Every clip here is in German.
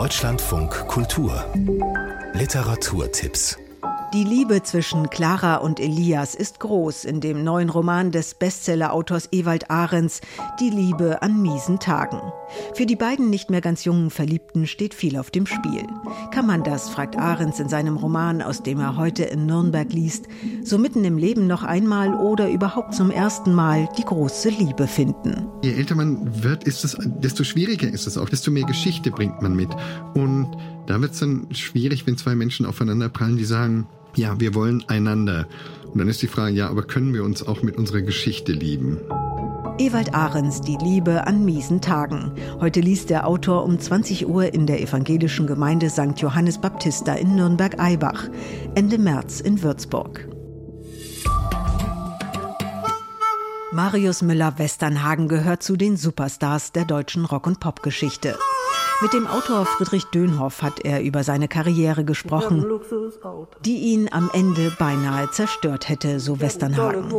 Deutschlandfunk Kultur. Literaturtipps die Liebe zwischen Clara und Elias ist groß in dem neuen Roman des Bestsellerautors Ewald Ahrens Die Liebe an miesen Tagen. Für die beiden nicht mehr ganz jungen Verliebten steht viel auf dem Spiel. Kann man das, fragt Ahrens in seinem Roman, aus dem er heute in Nürnberg liest, so mitten im Leben noch einmal oder überhaupt zum ersten Mal die große Liebe finden? Je älter man wird, ist es, desto schwieriger ist es auch, desto mehr Geschichte bringt man mit. Und da wird es dann schwierig, wenn zwei Menschen aufeinander prallen, die sagen, ja, wir wollen einander. Und dann ist die Frage, ja, aber können wir uns auch mit unserer Geschichte lieben? Ewald Ahrens, Die Liebe an miesen Tagen. Heute liest der Autor um 20 Uhr in der evangelischen Gemeinde St. Johannes Baptista in Nürnberg-Eibach, Ende März in Würzburg. Marius Müller-Westernhagen gehört zu den Superstars der deutschen Rock- und Popgeschichte. Mit dem Autor Friedrich Dönhoff hat er über seine Karriere gesprochen, die ihn am Ende beinahe zerstört hätte, so Westernhagen.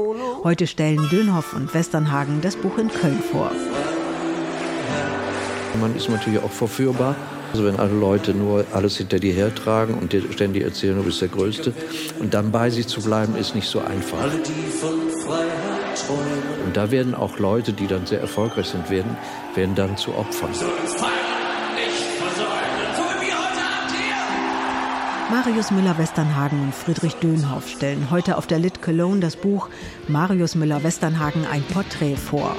Heute stellen Dönhoff und Westernhagen das Buch in Köln vor. Man ist natürlich auch verführbar. Also wenn alle Leute nur alles hinter dir hertragen und dir ständig erzählen, du bist der Größte. Und dann bei sich zu bleiben, ist nicht so einfach. Und da werden auch Leute, die dann sehr erfolgreich sind, werden, werden dann zu Opfern. Marius Müller-Westernhagen und Friedrich Dönhoff stellen heute auf der Lit Cologne das Buch Marius Müller-Westernhagen ein Porträt vor.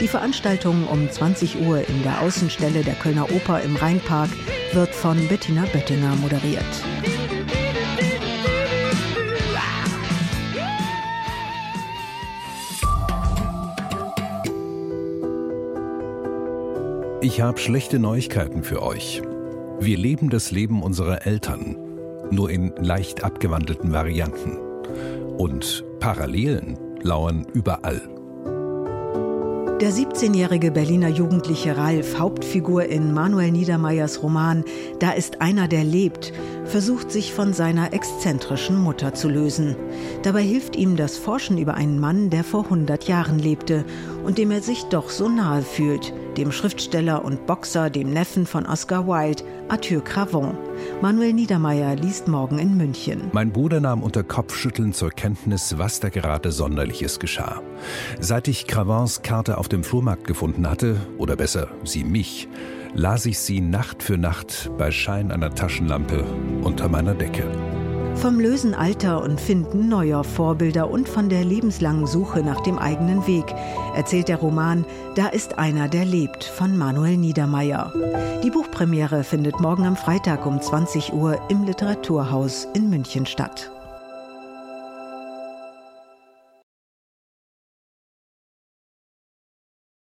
Die Veranstaltung um 20 Uhr in der Außenstelle der Kölner Oper im Rheinpark wird von Bettina Böttinger moderiert. Ich habe schlechte Neuigkeiten für euch. Wir leben das Leben unserer Eltern nur in leicht abgewandelten Varianten. Und Parallelen lauern überall. Der 17-jährige Berliner Jugendliche Ralf, Hauptfigur in Manuel Niedermeyers Roman Da ist einer, der lebt, versucht sich von seiner exzentrischen Mutter zu lösen. Dabei hilft ihm das Forschen über einen Mann, der vor 100 Jahren lebte und dem er sich doch so nahe fühlt, dem Schriftsteller und Boxer, dem Neffen von Oscar Wilde, Arthur Cravon. Manuel Niedermeyer liest morgen in München. Mein Bruder nahm unter Kopfschütteln zur Kenntnis, was da gerade Sonderliches geschah. Seit ich Cravons Karte auf dem Flohmarkt gefunden hatte, oder besser, sie mich, las ich sie Nacht für Nacht bei Schein einer Taschenlampe unter meiner Decke. Vom lösen Alter und Finden neuer Vorbilder und von der lebenslangen Suche nach dem eigenen Weg erzählt der Roman Da ist einer, der lebt von Manuel Niedermeyer. Die Buchpremiere findet morgen am Freitag um 20 Uhr im Literaturhaus in München statt.